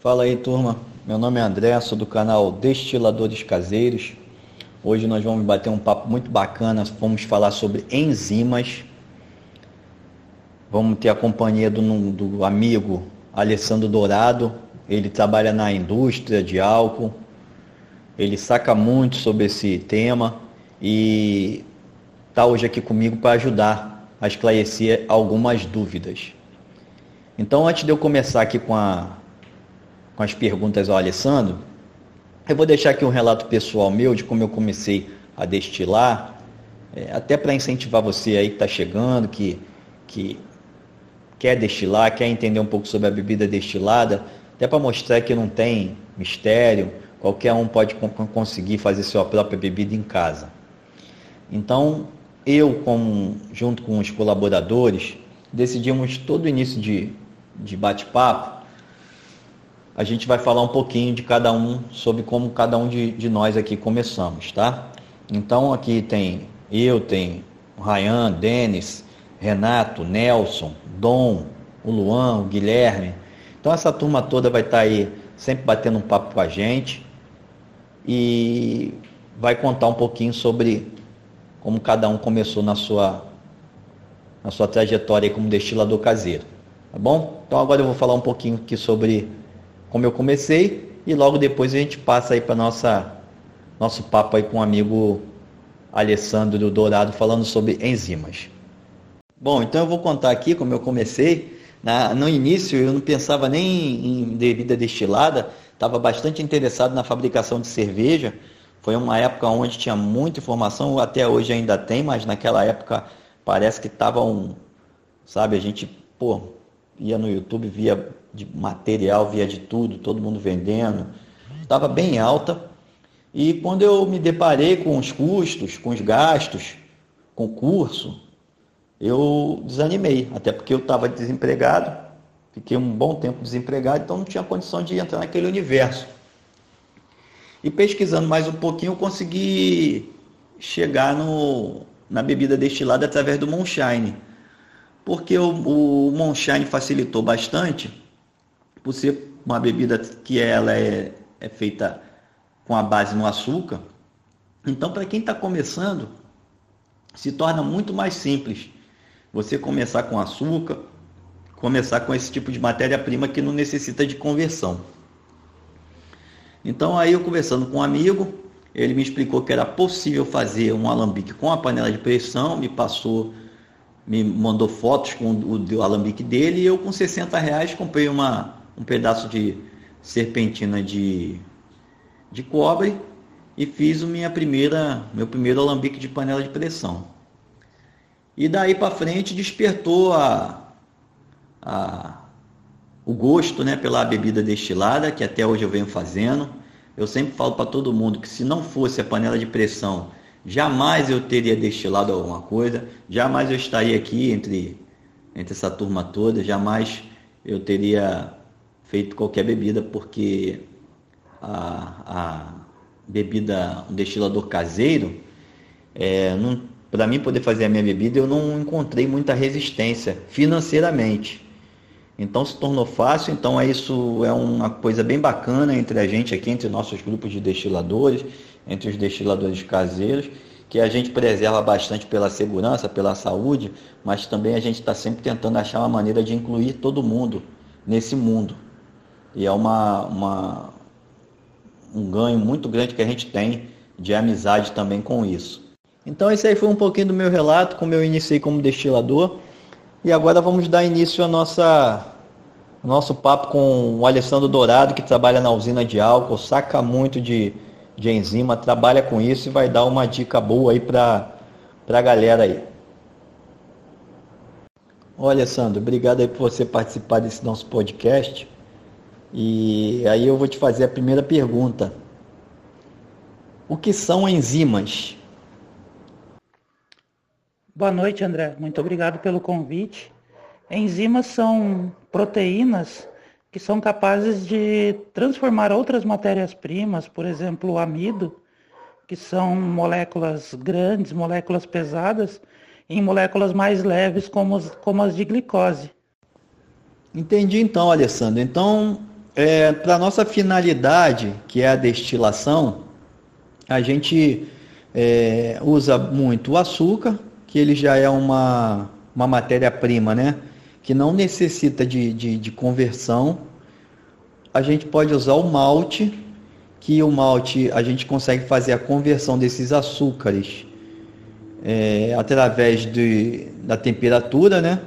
Fala aí, turma. Meu nome é André, sou do canal Destiladores Caseiros. Hoje nós vamos bater um papo muito bacana. Vamos falar sobre enzimas. Vamos ter a companhia do, do amigo Alessandro Dourado. Ele trabalha na indústria de álcool. Ele saca muito sobre esse tema e está hoje aqui comigo para ajudar a esclarecer algumas dúvidas. Então, antes de eu começar aqui com a com as perguntas ao Alessandro, eu vou deixar aqui um relato pessoal meu de como eu comecei a destilar, é, até para incentivar você aí que está chegando, que, que quer destilar, quer entender um pouco sobre a bebida destilada, até para mostrar que não tem mistério, qualquer um pode conseguir fazer sua própria bebida em casa. Então, eu, como, junto com os colaboradores, decidimos todo início de, de bate-papo a gente vai falar um pouquinho de cada um, sobre como cada um de, de nós aqui começamos, tá? Então aqui tem eu, tem Ryan, Denis, Renato, Nelson, Dom, o Luan, o Guilherme. Então essa turma toda vai estar tá aí sempre batendo um papo com a gente e vai contar um pouquinho sobre como cada um começou na sua na sua trajetória como destilador caseiro, tá bom? Então agora eu vou falar um pouquinho aqui sobre como eu comecei, e logo depois a gente passa aí para nossa nosso papo aí com o amigo Alessandro Dourado falando sobre enzimas. Bom, então eu vou contar aqui como eu comecei. Na, no início eu não pensava nem em bebida destilada, estava bastante interessado na fabricação de cerveja. Foi uma época onde tinha muita informação, até hoje ainda tem, mas naquela época parece que estava um, sabe, a gente, pô, ia no YouTube, via de material, via de tudo, todo mundo vendendo. Estava bem alta. E quando eu me deparei com os custos, com os gastos, com o curso, eu desanimei, até porque eu estava desempregado, fiquei um bom tempo desempregado, então não tinha condição de entrar naquele universo. E pesquisando mais um pouquinho, eu consegui chegar no, na bebida destilada através do Moonshine porque o, o Moonshine facilitou bastante, por ser uma bebida que ela é, é feita com a base no açúcar. Então, para quem está começando, se torna muito mais simples você começar com açúcar, começar com esse tipo de matéria-prima que não necessita de conversão. Então, aí eu conversando com um amigo, ele me explicou que era possível fazer um alambique com a panela de pressão, me passou me mandou fotos com o, o alambique dele e eu com 60 reais comprei uma, um pedaço de serpentina de, de cobre e fiz o minha primeira, meu primeiro alambique de panela de pressão. E daí para frente despertou a, a, o gosto né, pela bebida destilada, que até hoje eu venho fazendo. Eu sempre falo para todo mundo que se não fosse a panela de pressão jamais eu teria destilado alguma coisa, jamais eu estaria aqui entre, entre essa turma toda, jamais eu teria feito qualquer bebida, porque a, a bebida, um destilador caseiro, é, para mim poder fazer a minha bebida, eu não encontrei muita resistência financeiramente. Então se tornou fácil, então é isso é uma coisa bem bacana entre a gente aqui, entre nossos grupos de destiladores entre os destiladores caseiros, que a gente preserva bastante pela segurança, pela saúde, mas também a gente está sempre tentando achar uma maneira de incluir todo mundo nesse mundo. E é uma, uma, um ganho muito grande que a gente tem de amizade também com isso. Então esse aí foi um pouquinho do meu relato, como eu iniciei como destilador. E agora vamos dar início ao nosso papo com o Alessandro Dourado, que trabalha na usina de álcool, saca muito de de enzima, trabalha com isso e vai dar uma dica boa aí para a galera aí. Olha, Sandro, obrigado aí por você participar desse nosso podcast. E aí eu vou te fazer a primeira pergunta. O que são enzimas? Boa noite, André. Muito obrigado pelo convite. Enzimas são proteínas que são capazes de transformar outras matérias-primas, por exemplo, o amido, que são moléculas grandes, moléculas pesadas, em moléculas mais leves, como as, como as de glicose. Entendi então, Alessandro. Então, É, Para nossa finalidade, que é a destilação, a gente é, usa muito o açúcar, que ele já é uma, uma matéria-prima, né? Que não necessita de, de, de conversão. A gente pode usar o malte, que o malte a gente consegue fazer a conversão desses açúcares é, através de, da temperatura, né?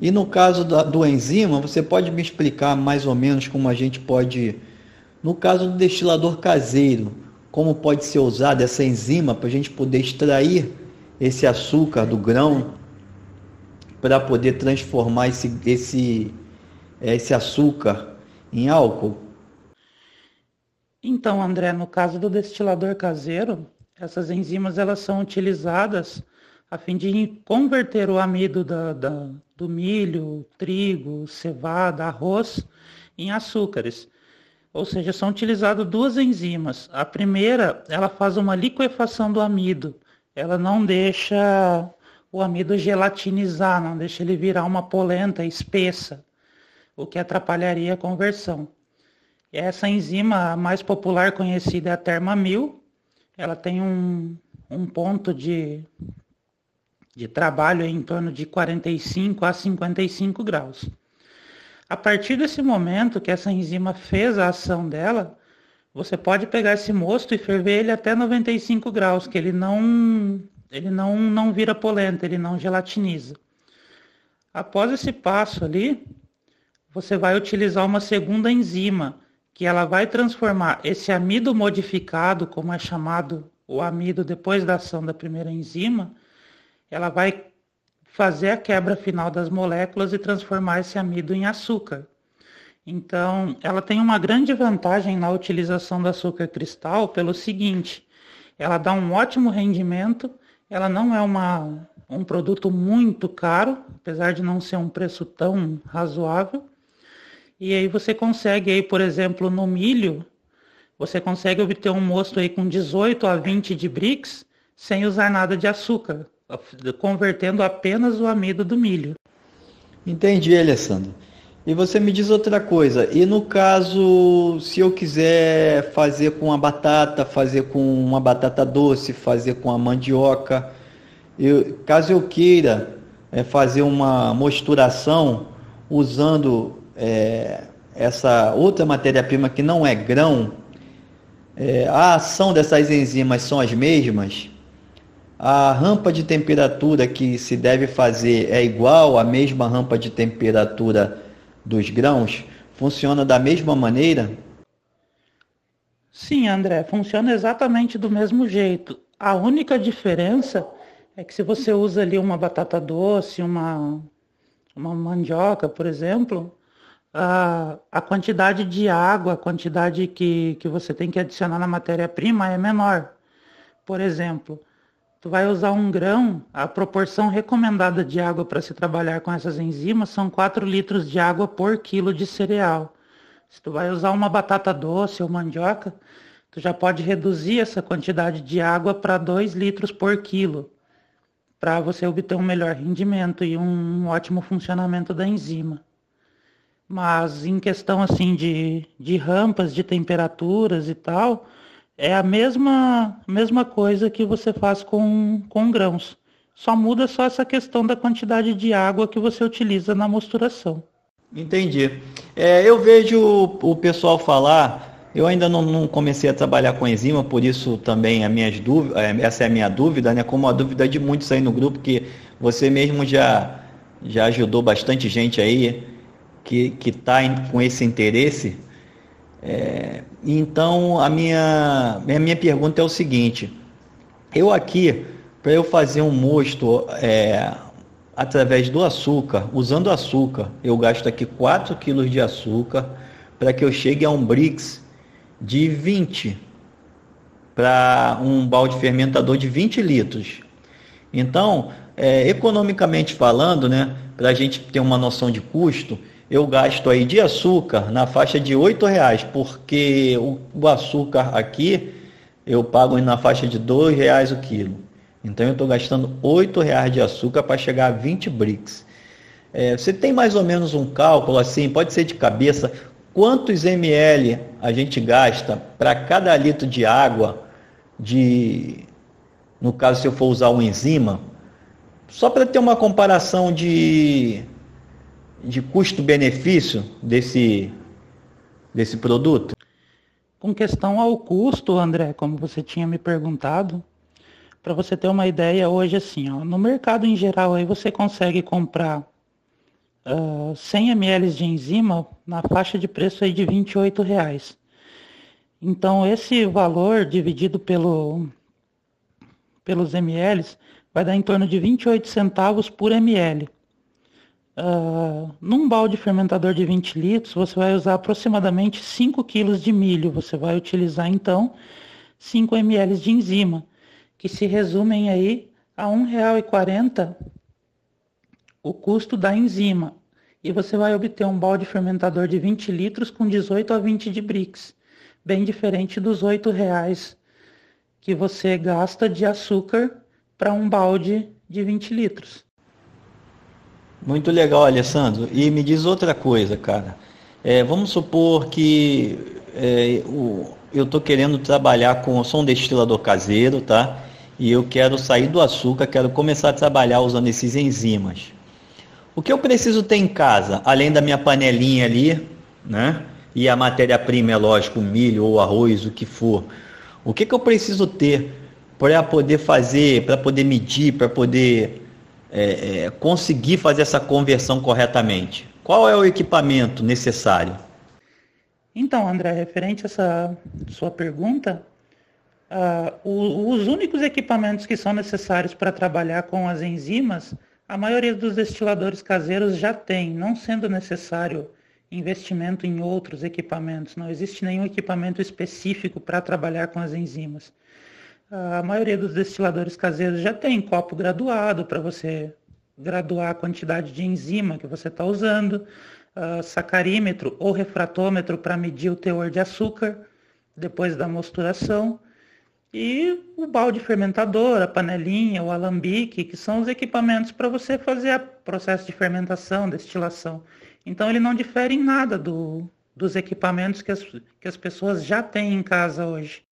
E no caso da, do enzima, você pode me explicar mais ou menos como a gente pode, no caso do destilador caseiro, como pode ser usada essa enzima para a gente poder extrair esse açúcar do grão para poder transformar esse, esse, esse açúcar em álcool? Então, André, no caso do destilador caseiro, essas enzimas elas são utilizadas a fim de converter o amido da, da, do milho, trigo, cevada, arroz em açúcares. Ou seja, são utilizadas duas enzimas. A primeira, ela faz uma liquefação do amido. Ela não deixa o amido gelatinizar, não deixa ele virar uma polenta espessa, o que atrapalharia a conversão. Essa enzima mais popular conhecida é a Termamil. Ela tem um, um ponto de, de trabalho em torno de 45 a 55 graus. A partir desse momento que essa enzima fez a ação dela, você pode pegar esse mosto e ferver ele até 95 graus, que ele não ele não, não vira polenta, ele não gelatiniza. Após esse passo ali, você vai utilizar uma segunda enzima, que ela vai transformar esse amido modificado, como é chamado o amido depois da ação da primeira enzima, ela vai fazer a quebra final das moléculas e transformar esse amido em açúcar. Então, ela tem uma grande vantagem na utilização do açúcar cristal pelo seguinte: ela dá um ótimo rendimento, ela não é uma, um produto muito caro, apesar de não ser um preço tão razoável, e aí você consegue aí, por exemplo, no milho, você consegue obter um mosto aí com 18 a 20 de BRICS sem usar nada de açúcar, convertendo apenas o amido do milho. Entendi, Alessandro. E você me diz outra coisa, e no caso, se eu quiser fazer com a batata, fazer com uma batata doce, fazer com a mandioca, eu, caso eu queira é, fazer uma mosturação usando é, essa outra matéria-prima que não é grão, é, a ação dessas enzimas são as mesmas? A rampa de temperatura que se deve fazer é igual à mesma rampa de temperatura dos grãos? Funciona da mesma maneira? Sim, André, funciona exatamente do mesmo jeito. A única diferença é que se você usa ali uma batata doce, uma, uma mandioca, por exemplo, a, a quantidade de água, a quantidade que, que você tem que adicionar na matéria-prima é menor. Por exemplo, tu vai usar um grão, a proporção recomendada de água para se trabalhar com essas enzimas são 4 litros de água por quilo de cereal. Se tu vai usar uma batata doce ou mandioca, tu já pode reduzir essa quantidade de água para 2 litros por quilo, para você obter um melhor rendimento e um ótimo funcionamento da enzima. Mas em questão assim de, de rampas, de temperaturas e tal, é a mesma, mesma coisa que você faz com, com grãos. Só muda só essa questão da quantidade de água que você utiliza na mosturação. Entendi. É, eu vejo o, o pessoal falar, eu ainda não, não, comecei a trabalhar com enzima, por isso também a minhas dúvidas, é, essa é a minha dúvida, né? Como a dúvida de muitos aí no grupo, que você mesmo já, já ajudou bastante gente aí que está com esse interesse. É, então, a minha, a minha pergunta é o seguinte: eu aqui, para eu fazer um mosto é, através do açúcar, usando açúcar, eu gasto aqui 4 kg de açúcar para que eu chegue a um BRICS de 20 para um balde fermentador de 20 litros. Então, é, economicamente falando, né, para a gente ter uma noção de custo, eu gasto aí de açúcar na faixa de R$ reais, porque o, o, açúcar aqui eu pago na faixa de R$ reais o quilo. Então eu estou gastando R$ reais de açúcar para chegar a 20 bricks. É, você tem mais ou menos um cálculo assim, pode ser de cabeça, quantos ml a gente gasta para cada litro de água de no caso se eu for usar uma enzima, só para ter uma comparação de, de custo-benefício desse, desse produto? Com questão ao custo, André, como você tinha me perguntado, para você ter uma ideia, hoje assim, ó, no mercado em geral aí você consegue comprar uh, 100 ml de enzima na faixa de preço aí de 28 reais. Então esse valor dividido pelo, pelos ml vai dar em torno de 28 centavos por ml. Uh, num balde fermentador de 20 litros, você vai usar aproximadamente 5 kg de milho. Você vai utilizar então 5 ml de enzima, que se resumem aí a R$ 1,40 o custo da enzima. E você vai obter um balde fermentador de 20 litros com 18 a 20 de Brix, bem diferente dos R$ 8,00 que você gasta de açúcar para um balde de 20 litros. Muito legal, Alessandro. E me diz outra coisa, cara. É, vamos supor que é, o, eu estou querendo trabalhar com. Sou um destilador caseiro, tá? E eu quero sair do açúcar, quero começar a trabalhar usando esses enzimas. O que eu preciso ter em casa, além da minha panelinha ali, né? E a matéria-prima, é lógico, milho ou arroz, o que for. O que, que eu preciso ter para poder fazer, para poder medir, para poder é, é, conseguir fazer essa conversão corretamente? Qual é o equipamento necessário? Então, André, referente a essa sua pergunta, uh, os únicos equipamentos que são necessários para trabalhar com as enzimas, a maioria dos destiladores caseiros já tem, não sendo necessário investimento em outros equipamentos. Não existe nenhum equipamento específico para trabalhar com as enzimas. A maioria dos destiladores caseiros já tem copo graduado para você graduar a quantidade de enzima que você está usando, uh, sacarímetro ou refratômetro para medir o teor de açúcar depois da mosturação, e o balde fermentador, a panelinha, o alambique, que são os equipamentos para você fazer o processo de fermentação, destilação. Então ele não difere em nada do, dos equipamentos que as, que as pessoas já têm em casa hoje.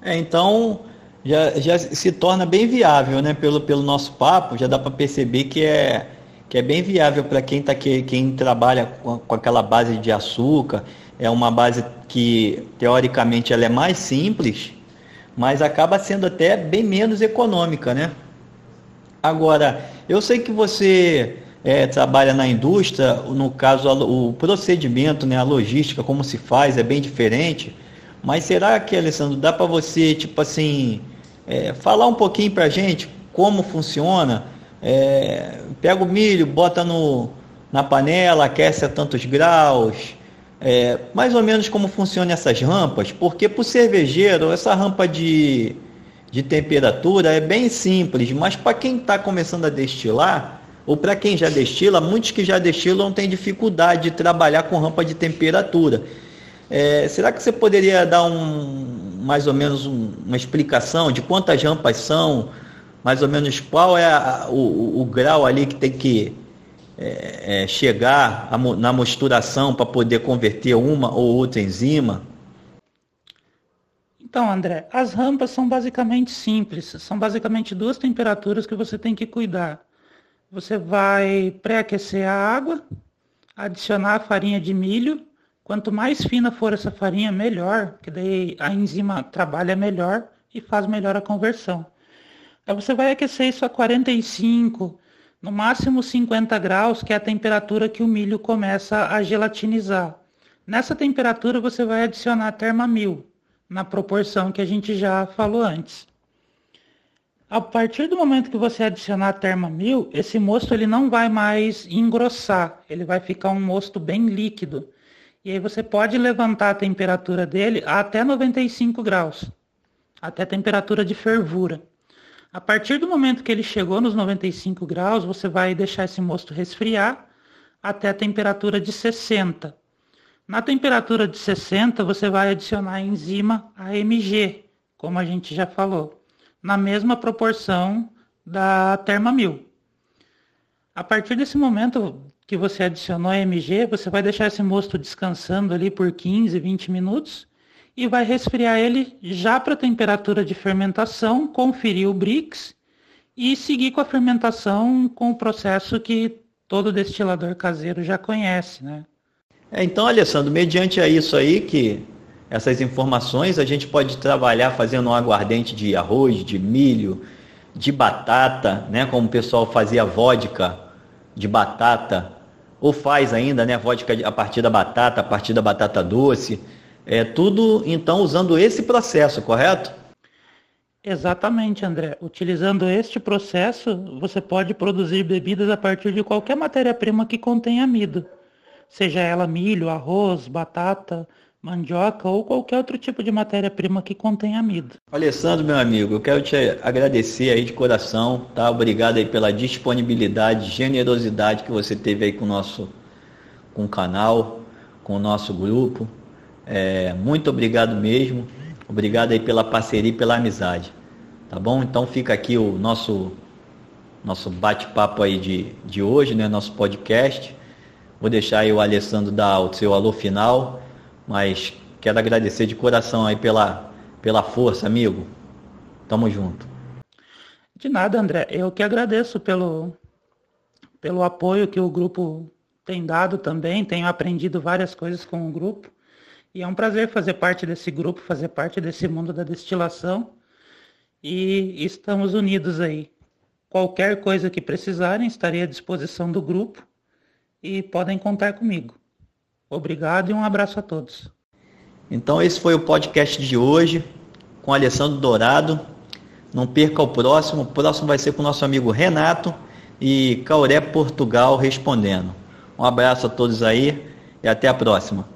É, então já, já se torna bem viável, né? Pelo, pelo nosso papo, já dá para perceber que é, que é bem viável para quem, tá, que, quem trabalha com, com aquela base de açúcar. É uma base que, teoricamente, ela é mais simples, mas acaba sendo até bem menos econômica, né? Agora, eu sei que você é, trabalha na indústria, no caso o procedimento, né, a logística, como se faz, é bem diferente. Mas será que, Alessandro, dá para você, tipo assim, é, falar um pouquinho para a gente como funciona? É, pega o milho, bota no, na panela, aquece a tantos graus, é, mais ou menos como funcionam essas rampas, porque para o cervejeiro essa rampa de, de temperatura é bem simples, mas para quem está começando a destilar, ou para quem já destila, muitos que já destilam têm dificuldade de trabalhar com rampa de temperatura. É, será que você poderia dar um, mais ou menos um, uma explicação de quantas rampas são, mais ou menos qual é a, o, o, grau ali que tem que é, é, chegar a, na mosturação para poder converter uma ou outra enzima? Então, André, as rampas são basicamente simples, são basicamente duas temperaturas que você tem que cuidar. Você vai pré-aquecer a água, adicionar a farinha de milho. Quanto mais fina for essa farinha, melhor, que daí a enzima trabalha melhor e faz melhor a conversão. Aí você vai aquecer isso a 45, no máximo 50 graus, que é a temperatura que o milho começa a gelatinizar. Nessa temperatura você vai adicionar termamil, na proporção que a gente já falou antes. A partir do momento que você adicionar Termamil, esse mosto ele não vai mais engrossar, ele vai ficar um mosto bem líquido. E aí você pode levantar a temperatura dele até 95 graus, até a temperatura de fervura. A partir do momento que ele chegou nos 95 graus, você vai deixar esse mosto resfriar até a temperatura de 60. Na temperatura de 60, você vai adicionar a enzima AMG, como a gente já falou na mesma proporção da Termamil. A partir desse momento, que você adicionou a MG, você vai deixar esse mosto descansando ali por 15, 20 minutos e vai resfriar ele já para a temperatura de fermentação, conferir o Brix e seguir com a fermentação com o processo que todo destilador caseiro já conhece, né? É, então, Alessandro, mediante a isso aí que essas informações a gente pode trabalhar fazendo um aguardente de arroz, de milho, de batata, né? Como o pessoal fazia vodka de batata, ou faz ainda, né? Vodka a partir da batata, a partir da batata doce. É tudo então usando esse processo, correto? Exatamente, André. Utilizando este processo, você pode produzir bebidas a partir de qualquer matéria-prima que contém amido, seja ela milho, arroz, batata, mandioca ou qualquer outro tipo de matéria-prima que contém amido. Alessandro, meu amigo, eu quero te agradecer aí de coração, tá? Obrigado aí pela disponibilidade, generosidade que você teve aí com o nosso com o canal, com o nosso grupo. É, muito obrigado mesmo. Obrigado aí pela parceria e pela amizade. Tá bom? Então fica aqui o nosso nosso bate-papo aí de, de hoje, né? Nosso podcast. Vou deixar aí o Alessandro dar o seu alô final, mas quero agradecer de coração aí pela, pela força, amigo. Tamo junto. De nada, André. Eu que agradeço pelo, pelo apoio que o grupo tem dado também. Tenho aprendido várias coisas com o grupo. E é um prazer fazer parte desse grupo, fazer parte desse mundo da destilação. E estamos unidos aí. Qualquer coisa que precisarem, estarei à disposição do grupo e podem contar comigo. Obrigado e um abraço a todos. Então esse foi o podcast de hoje com Alessandro Dourado. Não perca o próximo. O próximo vai ser com o nosso amigo Renato e Cauré Portugal respondendo. Um abraço a todos aí e até a próxima.